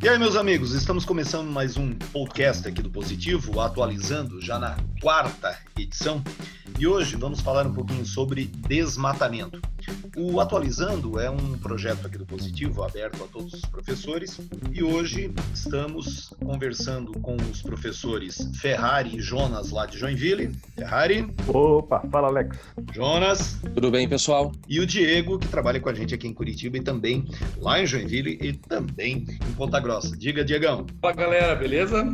E aí, meus amigos, estamos começando mais um podcast aqui do Positivo, atualizando já na quarta edição. E hoje vamos falar um pouquinho sobre desmatamento. O Atualizando é um projeto aqui do Positivo, aberto a todos os professores, e hoje estamos conversando com os professores Ferrari e Jonas lá de Joinville. Ferrari. Opa, fala Alex. Jonas. Tudo bem, pessoal? E o Diego, que trabalha com a gente aqui em Curitiba e também lá em Joinville e também em Ponta Grossa. Diga, Diegão. Fala galera, beleza?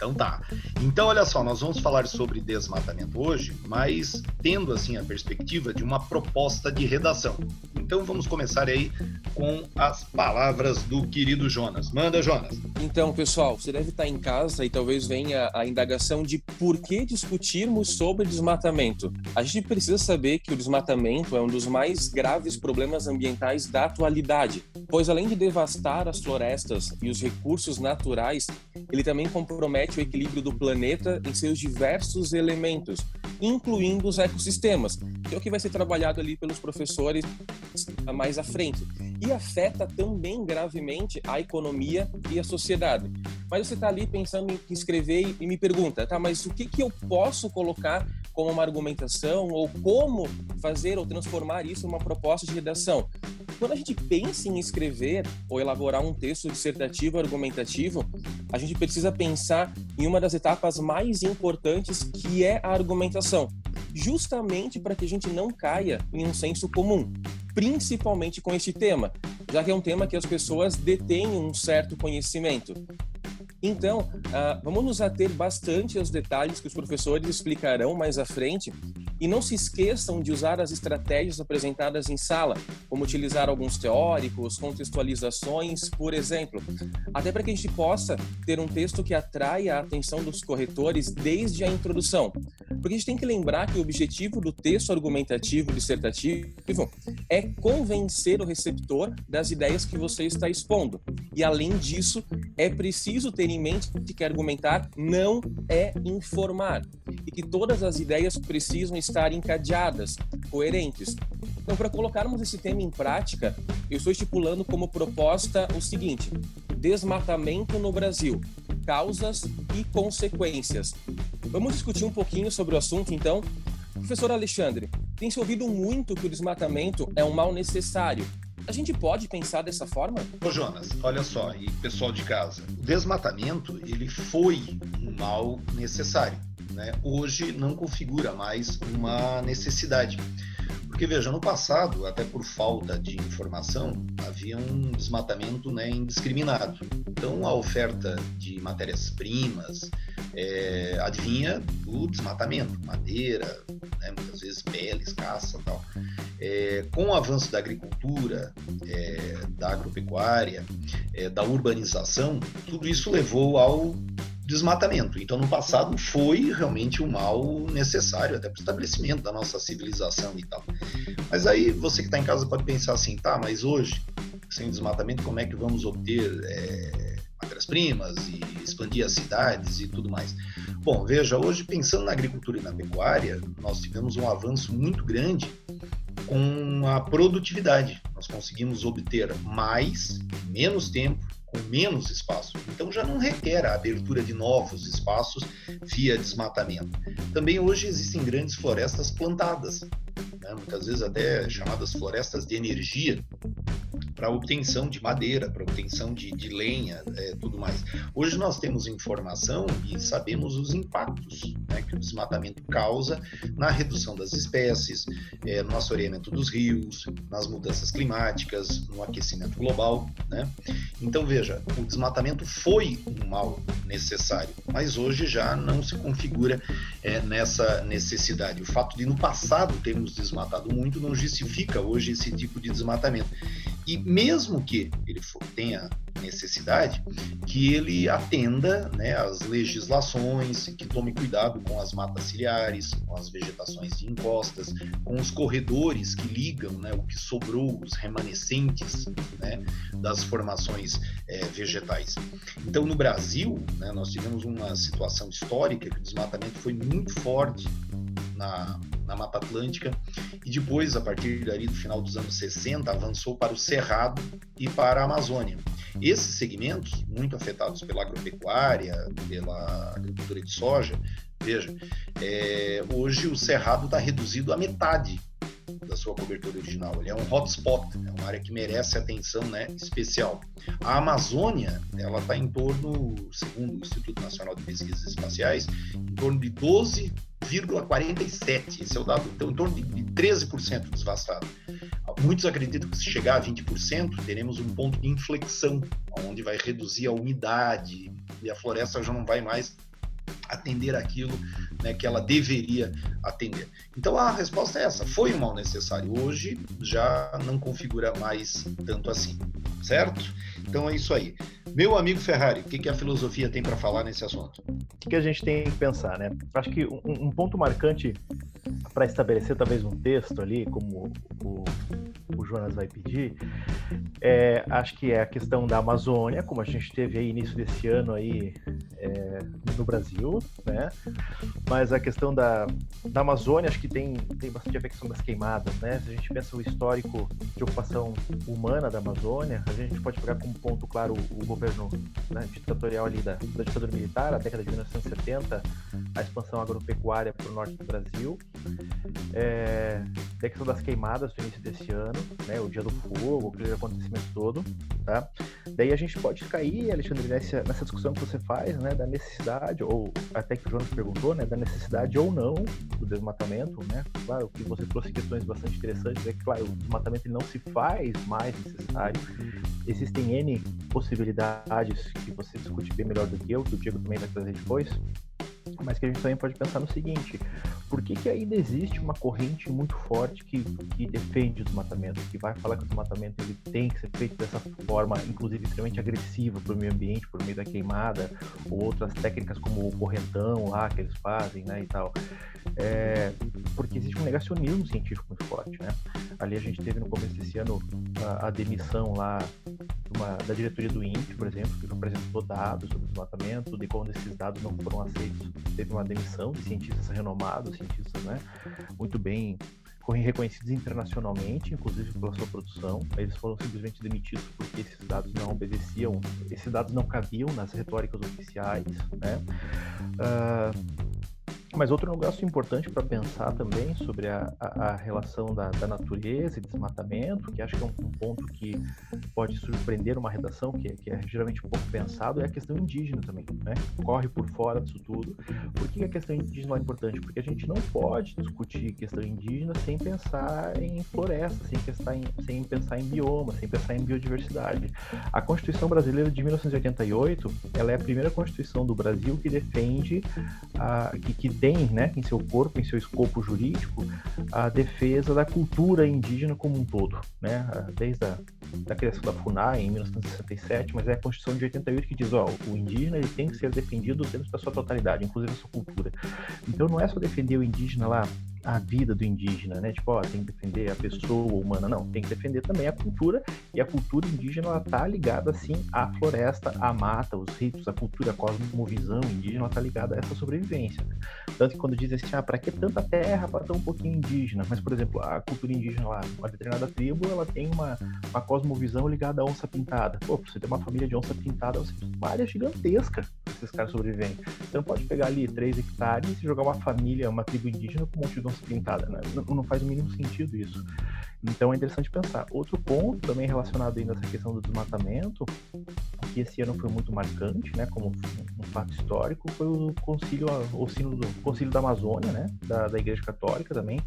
Então tá. Então olha só, nós vamos falar sobre desmatamento hoje, mas tendo assim a perspectiva de uma proposta de redação. Então vamos começar aí com as palavras do querido Jonas. Manda, Jonas. Então, pessoal, você deve estar em casa e talvez venha a indagação de por que discutirmos sobre desmatamento. A gente precisa saber que o desmatamento é um dos mais graves problemas ambientais da atualidade, pois além de devastar as florestas e os recursos naturais, ele também compromete o equilíbrio do planeta em seus diversos elementos, incluindo os ecossistemas, que é o que vai ser trabalhado ali pelos professores mais à frente. E afeta também gravemente a economia e a sociedade. Mas você está ali pensando em escrever e me pergunta, tá, mas o que, que eu posso colocar como uma argumentação ou como fazer ou transformar isso em uma proposta de redação? Quando a gente pensa em escrever ou elaborar um texto dissertativo argumentativo, a gente precisa pensar em uma das etapas mais importantes, que é a argumentação, justamente para que a gente não caia em um senso comum, principalmente com este tema, já que é um tema que as pessoas detêm um certo conhecimento. Então, uh, vamos nos ater bastante aos detalhes que os professores explicarão mais à frente e não se esqueçam de usar as estratégias apresentadas em sala, como utilizar alguns teóricos, contextualizações, por exemplo, até para que a gente possa ter um texto que atraia a atenção dos corretores desde a introdução. Porque a gente tem que lembrar que o objetivo do texto argumentativo dissertativo é convencer o receptor das ideias que você está expondo. E além disso, é preciso ter em mente que argumentar não é informar e que todas as ideias precisam estar encadeadas, coerentes. Então, para colocarmos esse tema em prática, eu estou estipulando como proposta o seguinte: desmatamento no Brasil, causas e consequências. Vamos discutir um pouquinho sobre o assunto, então. Professor Alexandre, tem se ouvido muito que o desmatamento é um mal necessário. A gente pode pensar dessa forma? Ô Jonas, olha só, e pessoal de casa, o desmatamento ele foi um mal necessário né, hoje não configura mais uma necessidade. Porque, veja, no passado, até por falta de informação, havia um desmatamento né, indiscriminado. Então, a oferta de matérias-primas é, advinha do desmatamento, madeira, né, muitas vezes peles, caça tal. É, com o avanço da agricultura, é, da agropecuária, é, da urbanização, tudo isso levou ao desmatamento. Então, no passado, foi realmente um mal necessário, até para o estabelecimento da nossa civilização e tal. Mas aí, você que está em casa pode pensar assim, tá, mas hoje, sem desmatamento, como é que vamos obter matérias-primas e expandir as cidades e tudo mais? Bom, veja, hoje, pensando na agricultura e na pecuária, nós tivemos um avanço muito grande com a produtividade. Nós conseguimos obter mais, menos tempo, com menos espaço. Então já não requer a abertura de novos espaços via desmatamento. Também hoje existem grandes florestas plantadas, né? muitas vezes até chamadas florestas de energia, para obtenção de madeira, para obtenção de, de lenha, é, tudo mais. Hoje nós temos informação e sabemos os impactos né, que o desmatamento causa na redução das espécies, é, no assoreamento dos rios, nas mudanças climáticas, no aquecimento global. Né? Então veja, o desmatamento foi um mal necessário, mas hoje já não se configura é, nessa necessidade. O fato de no passado termos desmatado muito não justifica hoje esse tipo de desmatamento. E mesmo que ele for, tenha necessidade, que ele atenda né, às legislações, que tome cuidado com as matas ciliares, com as vegetações de encostas, com os corredores que ligam né, o que sobrou, os remanescentes né, das formações é, vegetais. Então, no Brasil, né, nós tivemos uma situação histórica que o desmatamento foi muito forte na, na Mata Atlântica e depois, a partir dali do final dos anos 60, avançou para o Cerrado e para a Amazônia. Esses segmentos, muito afetados pela agropecuária, pela agricultura de soja, veja, é, hoje o cerrado está reduzido à metade da sua cobertura original. Ele é um hotspot, é uma área que merece atenção né, especial. A Amazônia, ela está em torno, segundo o Instituto Nacional de Pesquisas Espaciais, em torno de 12,47. Esse é o dado, então, em torno de 13% desvastado. Muitos acreditam que se chegar a 20%, teremos um ponto de inflexão, onde vai reduzir a umidade e a floresta já não vai mais atender aquilo né, que ela deveria atender. Então a resposta é essa: foi um mal necessário. Hoje já não configura mais tanto assim, certo? Então é isso aí. Meu amigo Ferrari, o que, que a filosofia tem para falar nesse assunto? O que a gente tem que pensar, né? Acho que um, um ponto marcante para estabelecer talvez um texto ali, como o, o Jonas vai pedir, é, acho que é a questão da Amazônia, como a gente teve aí início desse ano aí é, no Brasil, né? Mas a questão da, da Amazônia acho que tem, tem bastante a ver questão das queimadas, né? Se a gente pensa o histórico de ocupação humana da Amazônia, a gente pode pegar como ponto claro o, o governo né, ditatorial ali da, da ditadura militar, a década de 1970, a expansão agropecuária para o norte do Brasil, é, a questão das queimadas no início desse ano, né, o dia do fogo, aquele acontecimento todo, tá? Daí a gente pode cair, Alexandre, nessa, nessa discussão que você faz, né, da necessidade, ou até que o Jonas perguntou, né, da necessidade ou não do desmatamento, né? Claro que você trouxe questões bastante interessantes, é que, claro, o desmatamento não se faz mais necessário. Existem N possibilidades que você discute bem melhor do que eu, que o Diego também vai trazer depois, mas que a gente também pode pensar no seguinte: por que, que ainda existe uma corrente muito forte que, que defende o desmatamento, que vai falar que o desmatamento ele tem que ser feito dessa forma, inclusive extremamente agressiva para o meio ambiente, por meio da queimada, ou outras técnicas como o correntão lá que eles fazem, né, e tal. É, porque existe um negacionismo científico muito forte, né? Ali a gente teve no começo desse ano a, a demissão lá uma, da diretoria do INPE, por exemplo, que apresentou dados sobre o desmatamento, de quando esses dados não foram aceitos, teve uma demissão de cientistas renomados, cientistas né, muito bem reconhecidos internacionalmente, inclusive pela sua produção. Eles foram simplesmente demitidos porque esses dados não obedeciam, esses dados não cabiam nas retóricas oficiais, né? Uh, mas outro negócio importante para pensar também sobre a, a, a relação da, da, natureza e desmatamento, que acho que é um, um, ponto que pode surpreender uma redação, que, que, é geralmente pouco pensado, é a questão indígena também, né? Corre por fora disso tudo. Por que a questão indígena é importante? Porque a gente não pode discutir questão indígena sem pensar em floresta, sem pensar em, sem pensar em bioma, sem pensar em biodiversidade. A Constituição Brasileira de 1988, ela é a primeira Constituição do Brasil que defende, a, que, que tem né, em seu corpo, em seu escopo jurídico, a defesa da cultura indígena como um todo, né, desde a da criação da FUNAI em 1967, mas é a Constituição de 88 que diz, ó, o indígena ele tem que ser defendido dentro da sua totalidade, inclusive a sua cultura. Então não é só defender o indígena lá a vida do indígena, né? Tipo, ó, tem que defender a pessoa humana, não, tem que defender também a cultura, e a cultura indígena ela tá ligada assim à floresta, à mata, os ritos, a cultura, a cosmovisão indígena, ela tá ligada a essa sobrevivência. Tanto que quando dizem assim, ah, para que tanta terra para tão um pouquinho indígena? Mas, por exemplo, a cultura indígena lá, uma determinada tribo, ela tem uma, uma cosmovisão ligada à onça pintada. Pô, pra você ter uma família de onça pintada, você tem uma área gigantesca esses caras sobrevivem. Não pode pegar ali 3 hectares e jogar uma família, uma tribo indígena com um monte de pintada, né? Não, não faz o mínimo sentido isso. Então é interessante pensar. Outro ponto também relacionado ainda a essa questão do desmatamento, que esse ano foi muito marcante, né, como um fato histórico, foi o concílio, o sino do concílio da Amazônia, né, da, da Igreja Católica também,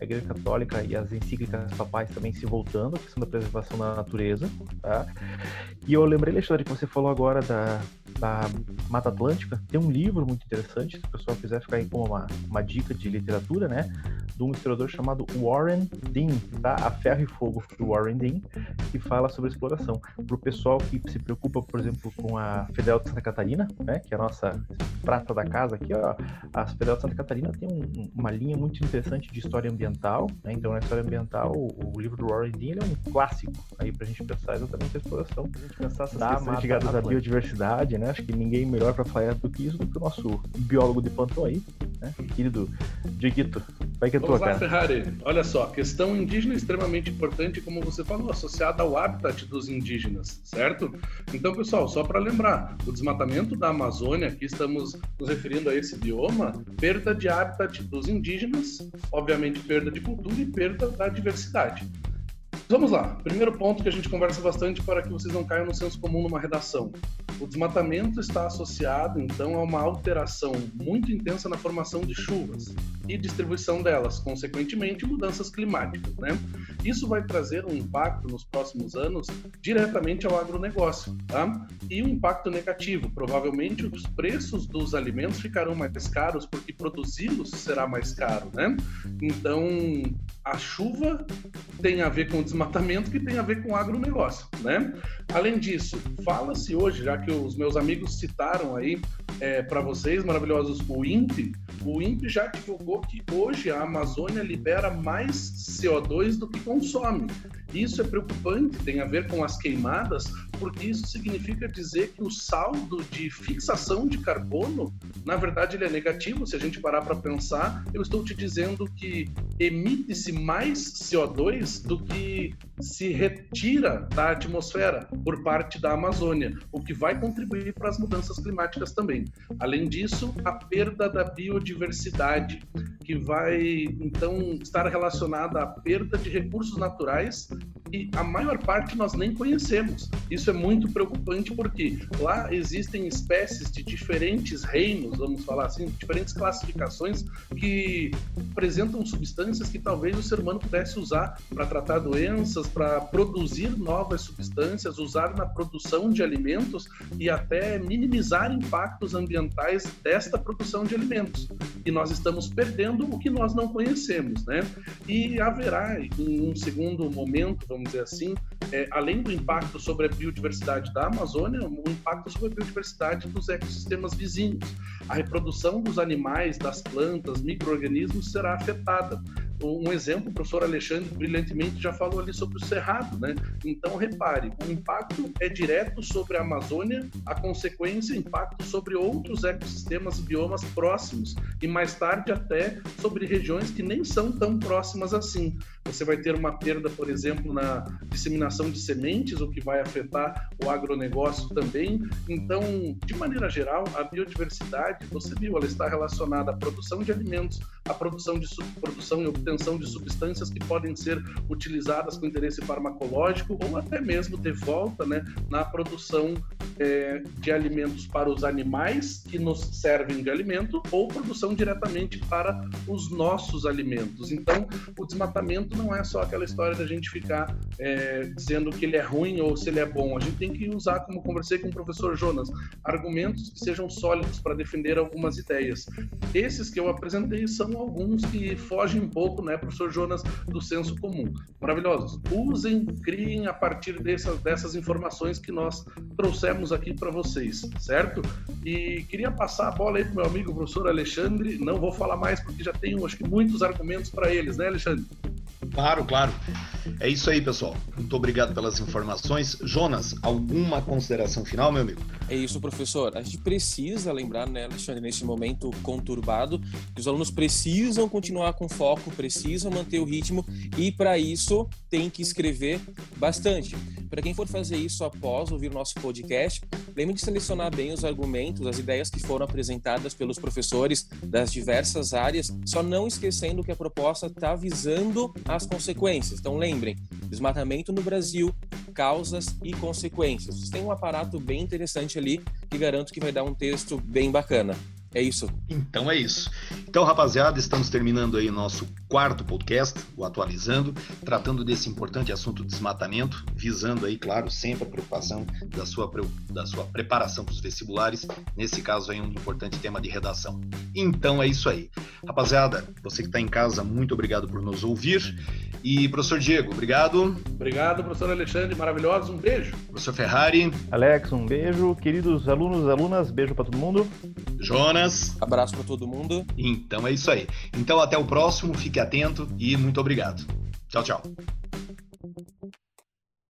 a Igreja Católica e as encíclicas papais também se voltando à questão da preservação da natureza, tá? E eu lembrei, Alexandre, que você falou agora da, da Mata Atlântica, tem um livro muito interessante, se o pessoal quiser ficar aí com uma, uma dica de literatura, né, de um historiador chamado Warren Dean, tá? A Ferro e Fogo, do Warren Dean, que fala sobre exploração. Para o pessoal que se preocupa, por exemplo, com a Federal de Santa Catarina, né, que é a nossa prata da casa aqui, ó, a Federal de Santa Catarina tem um, uma linha muito interessante de história ambiental, né? Então, na história ambiental, o, o livro do Warren Dean é um clássico aí para a gente pensar exatamente a exploração, para a gente pensar essas da questões ligadas à biodiversidade, né? Acho que ninguém melhor para falar do que isso do que o nosso biólogo de plantão aí, né? Querido Dieguito. Vai que é Vamos tua, lá, cara. Ferrari. Olha só, questão indígena é extremamente importante, como você falou, associada ao habitat dos indígenas, certo? Então, pessoal, só para lembrar, o desmatamento da Amazônia, aqui estamos nos referindo a esse bioma, perda de habitat dos indígenas, obviamente perda de cultura e perda da diversidade. Vamos lá. Primeiro ponto que a gente conversa bastante para que vocês não caiam no senso comum numa redação. O desmatamento está associado, então, a uma alteração muito intensa na formação de chuvas e distribuição delas, consequentemente, mudanças climáticas. Né? Isso vai trazer um impacto nos próximos anos diretamente ao agronegócio, tá? e um impacto negativo. Provavelmente, os preços dos alimentos ficarão mais caros porque produzi-los será mais caro. Né? Então, a chuva tem a ver com o desmatamento que tem a ver com o agronegócio, né? Além disso, fala-se hoje, já que os meus amigos citaram aí é, para vocês, maravilhosos, o INPE, o INPE já divulgou que hoje a Amazônia libera mais CO2 do que consome. Isso é preocupante, tem a ver com as queimadas, porque isso significa dizer que o saldo de fixação de carbono, na verdade, ele é negativo. Se a gente parar para pensar, eu estou te dizendo que emite-se mais CO2 do que se retira da atmosfera por parte da Amazônia, o que vai contribuir para as mudanças climáticas também. Além disso, a perda da biodiversidade, que vai então estar relacionada à perda de recursos naturais e a maior parte nós nem conhecemos. Isso é muito preocupante porque lá existem espécies de diferentes reinos, vamos falar assim, diferentes classificações que apresentam substâncias que talvez o ser humano pudesse usar para tratar doenças, para produzir novas substâncias, usar na produção de alimentos e até minimizar impactos ambientais desta produção de alimentos. E nós estamos perdendo o que nós não conhecemos, né? E haverá, em um segundo momento, vamos dizer assim, é, além do impacto sobre a biodiversidade da Amazônia, um impacto sobre a biodiversidade dos ecossistemas vizinhos. A reprodução dos animais, das plantas, micro-organismos será afetada um exemplo, o professor Alexandre brilhantemente já falou ali sobre o cerrado, né? Então, repare, o impacto é direto sobre a Amazônia, a consequência, impacto sobre outros ecossistemas e biomas próximos, e mais tarde até sobre regiões que nem são tão próximas assim. Você vai ter uma perda, por exemplo, na disseminação de sementes, o que vai afetar o agronegócio também. Então, de maneira geral, a biodiversidade, você viu, ela está relacionada à produção de alimentos, à produção de produção e obtenção de substâncias que podem ser utilizadas com interesse farmacológico ou até mesmo de volta né, na produção é, de alimentos para os animais que nos servem de alimento ou produção diretamente para os nossos alimentos. Então, o desmatamento não é só aquela história da gente ficar é, dizendo que ele é ruim ou se ele é bom. A gente tem que usar, como conversei com o professor Jonas, argumentos que sejam sólidos para defender algumas ideias. Esses que eu apresentei são alguns que fogem um pouco, né, professor Jonas, do senso comum. Maravilhosos. Usem, criem a partir dessas, dessas informações que nós trouxemos aqui para vocês, certo? E queria passar a bola aí para meu amigo professor Alexandre. Não vou falar mais porque já tenho, acho que, muitos argumentos para eles, né, Alexandre? Claro, claro. É isso aí, pessoal. Muito obrigado pelas informações. Jonas, alguma consideração final, meu amigo? É isso, professor. A gente precisa lembrar, né, Alexandre, nesse momento conturbado, que os alunos precisam continuar com foco, precisam manter o ritmo e, para isso, tem que escrever bastante. Para quem for fazer isso após ouvir o nosso podcast, lembre de selecionar bem os argumentos, as ideias que foram apresentadas pelos professores das diversas áreas, só não esquecendo que a proposta está visando as consequências. Então lembrem, desmatamento no Brasil, causas e consequências. Tem um aparato bem interessante ali que garanto que vai dar um texto bem bacana. É isso. Então é isso. Então, rapaziada, estamos terminando aí nosso quarto podcast, o Atualizando, tratando desse importante assunto desmatamento, visando aí, claro, sempre a preocupação da sua, da sua preparação para os vestibulares, nesse caso aí um importante tema de redação. Então é isso aí. Rapaziada, você que está em casa, muito obrigado por nos ouvir. E professor Diego, obrigado. Obrigado, professor Alexandre, maravilhoso, um beijo. Professor Ferrari. Alex, um beijo. Queridos alunos, alunas, beijo para todo mundo. Jonas. Abraço para todo mundo. Então é isso aí. Então até o próximo, fique atento e muito obrigado. Tchau, tchau.